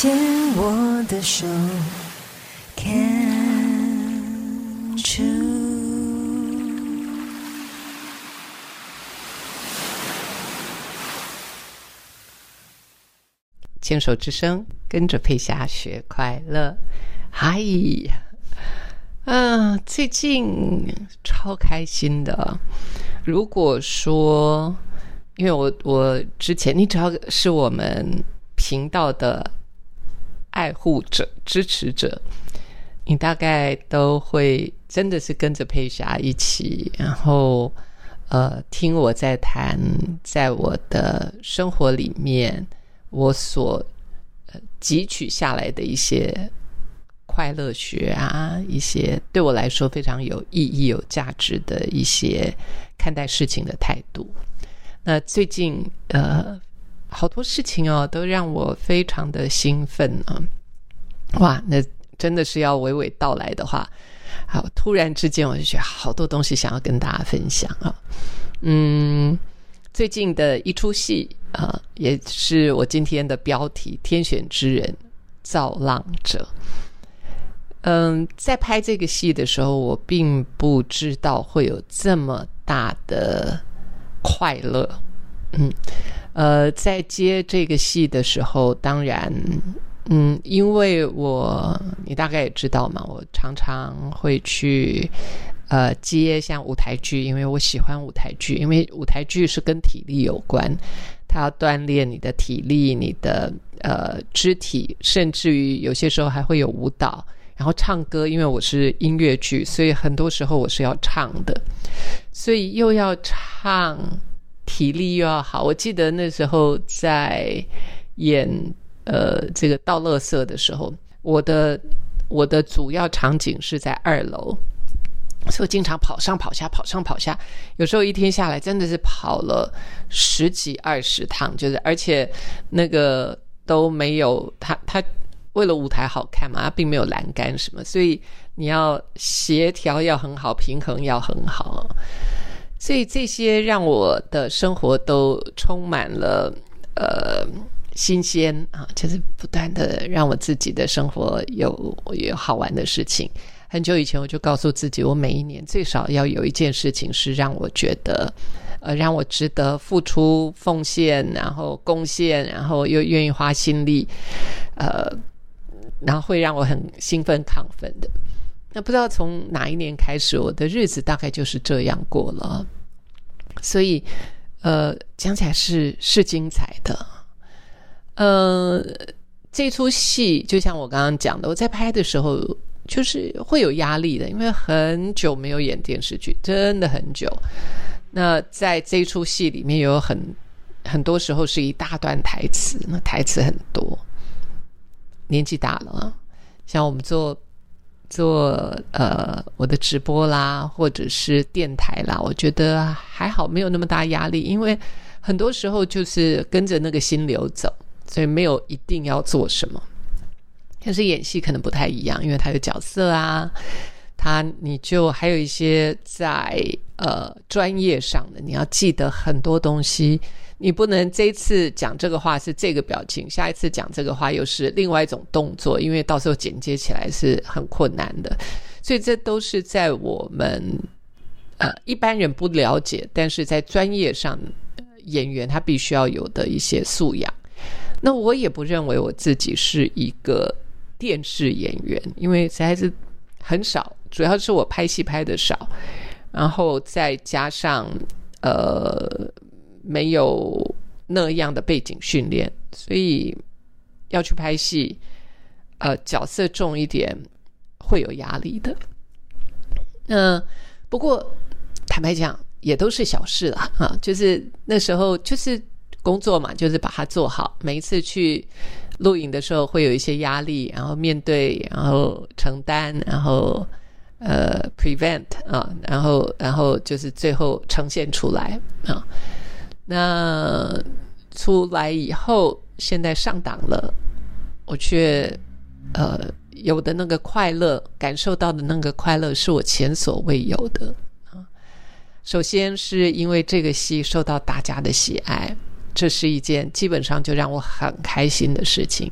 牵我的手，Can you？牵手之声，跟着佩霞学快乐。嗨，嗯、最近超开心的。如果说，因为我我之前，你只要是我们频道的爱护者、支持者，你大概都会真的是跟着佩霞一起，然后呃，听我在谈，在我的生活里面。我所汲取下来的一些快乐学啊，一些对我来说非常有意义、有价值的一些看待事情的态度。那最近呃，好多事情哦，都让我非常的兴奋啊！哇，那真的是要娓娓道来的话，好，突然之间我就觉得好多东西想要跟大家分享啊，嗯。最近的一出戏啊、也是我今天的标题《天选之人造浪者》。嗯，在拍这个戏的时候，我并不知道会有这么大的快乐。嗯，呃，在接这个戏的时候，当然，嗯，因为我你大概也知道嘛，我常常会去。呃，接像舞台剧，因为我喜欢舞台剧，因为舞台剧是跟体力有关，它要锻炼你的体力、你的呃肢体，甚至于有些时候还会有舞蹈，然后唱歌。因为我是音乐剧，所以很多时候我是要唱的，所以又要唱，体力又要好。我记得那时候在演呃这个倒垃圾的时候，我的我的主要场景是在二楼。所以我经常跑上跑下，跑上跑下，有时候一天下来真的是跑了十几二十趟，就是而且那个都没有他他为了舞台好看嘛，他并没有栏杆什么，所以你要协调要很好，平衡要很好，所以这些让我的生活都充满了呃新鲜啊，就是不断的让我自己的生活有有好玩的事情。很久以前，我就告诉自己，我每一年最少要有一件事情是让我觉得，呃，让我值得付出奉献，然后贡献，然后又愿意花心力，呃，然后会让我很兴奋亢奋的。那不知道从哪一年开始，我的日子大概就是这样过了。所以，呃，讲起来是是精彩的。呃，这出戏就像我刚刚讲的，我在拍的时候。就是会有压力的，因为很久没有演电视剧，真的很久。那在这出戏里面，有很很多时候是一大段台词，那台词很多。年纪大了，像我们做做呃我的直播啦，或者是电台啦，我觉得还好，没有那么大压力，因为很多时候就是跟着那个心流走，所以没有一定要做什么。但是演戏可能不太一样，因为他有角色啊，他你就还有一些在呃专业上的，你要记得很多东西，你不能这次讲这个话是这个表情，下一次讲这个话又是另外一种动作，因为到时候剪接起来是很困难的，所以这都是在我们呃一般人不了解，但是在专业上演员他必须要有的一些素养。那我也不认为我自己是一个。电视演员，因为实在是很少，主要是我拍戏拍的少，然后再加上呃没有那样的背景训练，所以要去拍戏，呃角色重一点会有压力的。嗯，不过坦白讲，也都是小事啦啊，就是那时候就是工作嘛，就是把它做好，每一次去。录影的时候会有一些压力，然后面对，然后承担，然后呃 prevent 啊，然后然后就是最后呈现出来啊。那出来以后，现在上档了，我却呃有的那个快乐，感受到的那个快乐，是我前所未有的啊。首先是因为这个戏受到大家的喜爱。这是一件基本上就让我很开心的事情。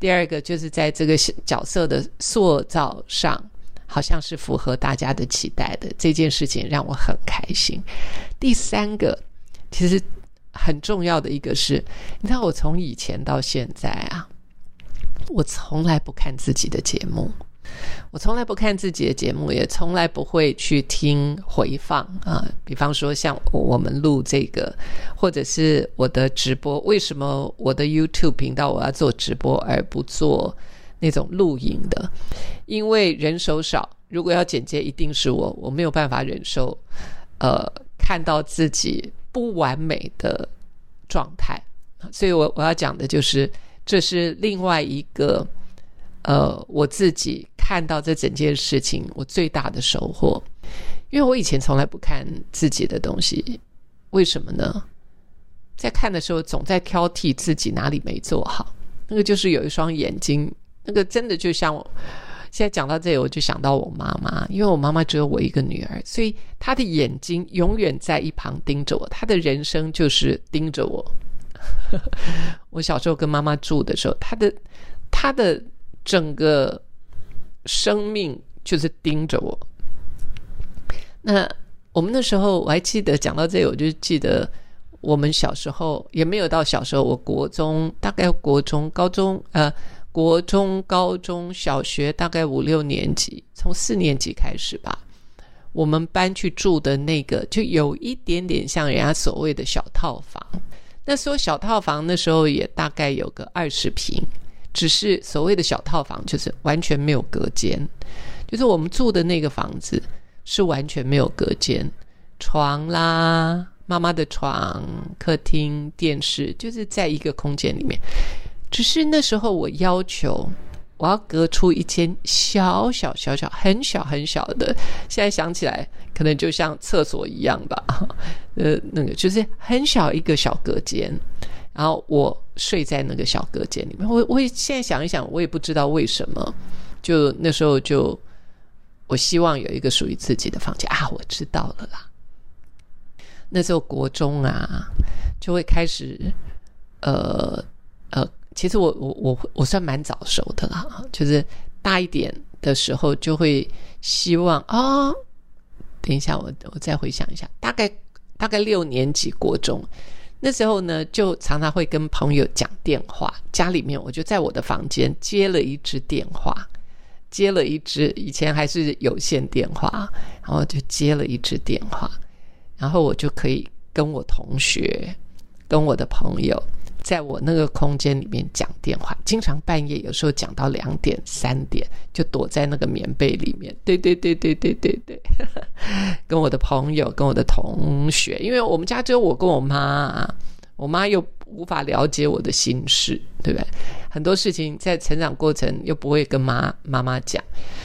第二个就是在这个角色的塑造上，好像是符合大家的期待的，这件事情让我很开心。第三个，其实很重要的一个是，你知道，我从以前到现在啊，我从来不看自己的节目。我从来不看自己的节目，也从来不会去听回放啊。比方说，像我们录这个，或者是我的直播，为什么我的 YouTube 频道我要做直播而不做那种露营的？因为人手少，如果要剪接，一定是我，我没有办法忍受，呃，看到自己不完美的状态。所以我我要讲的就是，这是另外一个。呃，我自己看到这整件事情，我最大的收获，因为我以前从来不看自己的东西，为什么呢？在看的时候，总在挑剔自己哪里没做好。那个就是有一双眼睛，那个真的就像我现在讲到这里，我就想到我妈妈，因为我妈妈只有我一个女儿，所以她的眼睛永远在一旁盯着我，她的人生就是盯着我。我小时候跟妈妈住的时候，她的她的。整个生命就是盯着我。那我们那时候我还记得讲到这里，我就记得我们小时候也没有到小时候，我国中大概国中、高中呃，国中、高中小学大概五六年级，从四年级开始吧，我们搬去住的那个就有一点点像人家所谓的小套房。那时候小套房那时候也大概有个二十平。只是所谓的小套房，就是完全没有隔间，就是我们住的那个房子是完全没有隔间，床啦，妈妈的床，客厅，电视，就是在一个空间里面。只是那时候我要求我要隔出一间小小小小很小很小的，现在想起来可能就像厕所一样吧，呃，那个就是很小一个小隔间。然后我睡在那个小隔间里面，我我现在想一想，我也不知道为什么，就那时候就我希望有一个属于自己的房间啊，我知道了啦。那时候国中啊，就会开始，呃呃，其实我我我我算蛮早熟的啦，就是大一点的时候就会希望啊，等一下我我再回想一下，大概大概六年级国中。那时候呢，就常常会跟朋友讲电话。家里面，我就在我的房间接了一支电话，接了一支以前还是有线电话，然后就接了一支电话，然后我就可以跟我同学、跟我的朋友。在我那个空间里面讲电话，经常半夜有时候讲到两点三点，就躲在那个棉被里面。对对对对对对对，跟我的朋友、跟我的同学，因为我们家只有我跟我妈，我妈又无法了解我的心事，对不对？很多事情在成长过程又不会跟妈妈妈讲，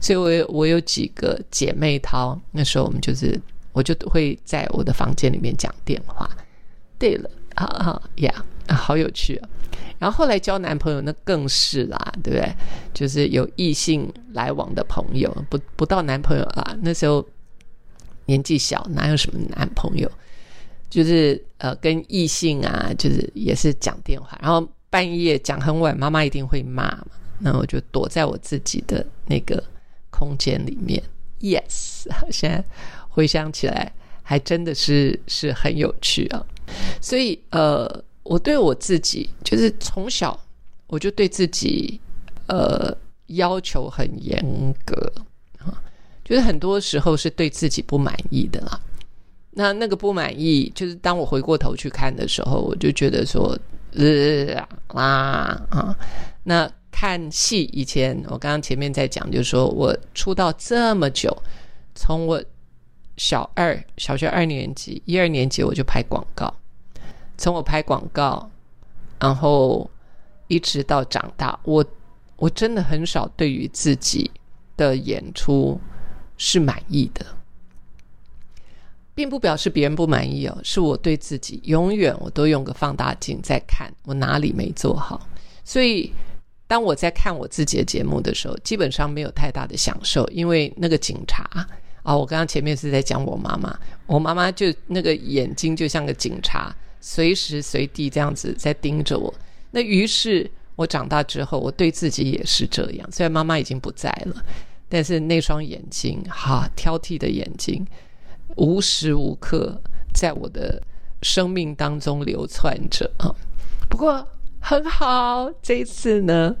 所以我我有几个姐妹淘，那时候我们就是我就会在我的房间里面讲电话。对了，好好呀。啊好有趣啊！然后后来交男朋友那更是啦，对不对？就是有异性来往的朋友，不不到男朋友啊。那时候年纪小，哪有什么男朋友？就是呃，跟异性啊，就是也是讲电话，然后半夜讲很晚，妈妈一定会骂嘛。那我就躲在我自己的那个空间里面。Yes，现在回想起来，还真的是是很有趣啊。所以呃。我对我自己就是从小我就对自己呃要求很严格啊，就是很多时候是对自己不满意的啦。那那个不满意，就是当我回过头去看的时候，我就觉得说，呃啊啊。那看戏以前，我刚刚前面在讲，就是说我出道这么久，从我小二小学二年级一二年级我就拍广告。从我拍广告，然后一直到长大，我我真的很少对于自己的演出是满意的，并不表示别人不满意哦，是我对自己永远我都用个放大镜在看我哪里没做好，所以当我在看我自己的节目的时候，基本上没有太大的享受，因为那个警察啊，我刚刚前面是在讲我妈妈，我妈妈就那个眼睛就像个警察，随时随地这样子在盯着我。那于是我长大之后，我对自己也是这样，虽然妈妈已经不在了，但是那双眼睛，哈，挑剔的眼睛。无时无刻在我的生命当中流窜着啊！不过很好，这一次呢，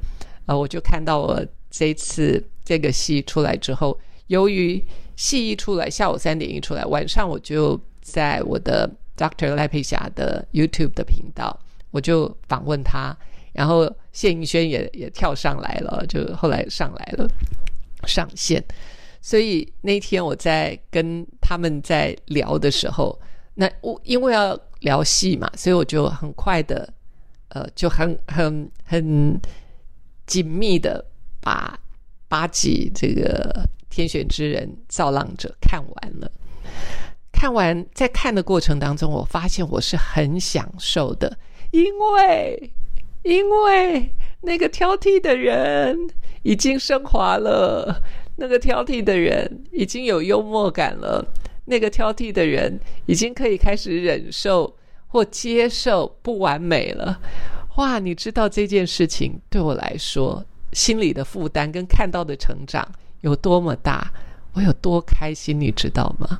呃，我就看到我这次这个戏出来之后，由于戏一出来，下午三点一出来，晚上我就在我的 Dr. 赖佩霞的 YouTube 的频道，我就访问他，然后谢盈萱也也跳上来了，就后来上来了上线。所以那天我在跟他们在聊的时候，那我因为要聊戏嘛，所以我就很快的，呃，就很很很紧密的把八集这个《天选之人》造浪者看完了。看完在看的过程当中，我发现我是很享受的，因为因为那个挑剔的人已经升华了。那个挑剔的人已经有幽默感了，那个挑剔的人已经可以开始忍受或接受不完美了。哇，你知道这件事情对我来说心里的负担跟看到的成长有多么大，我有多开心，你知道吗？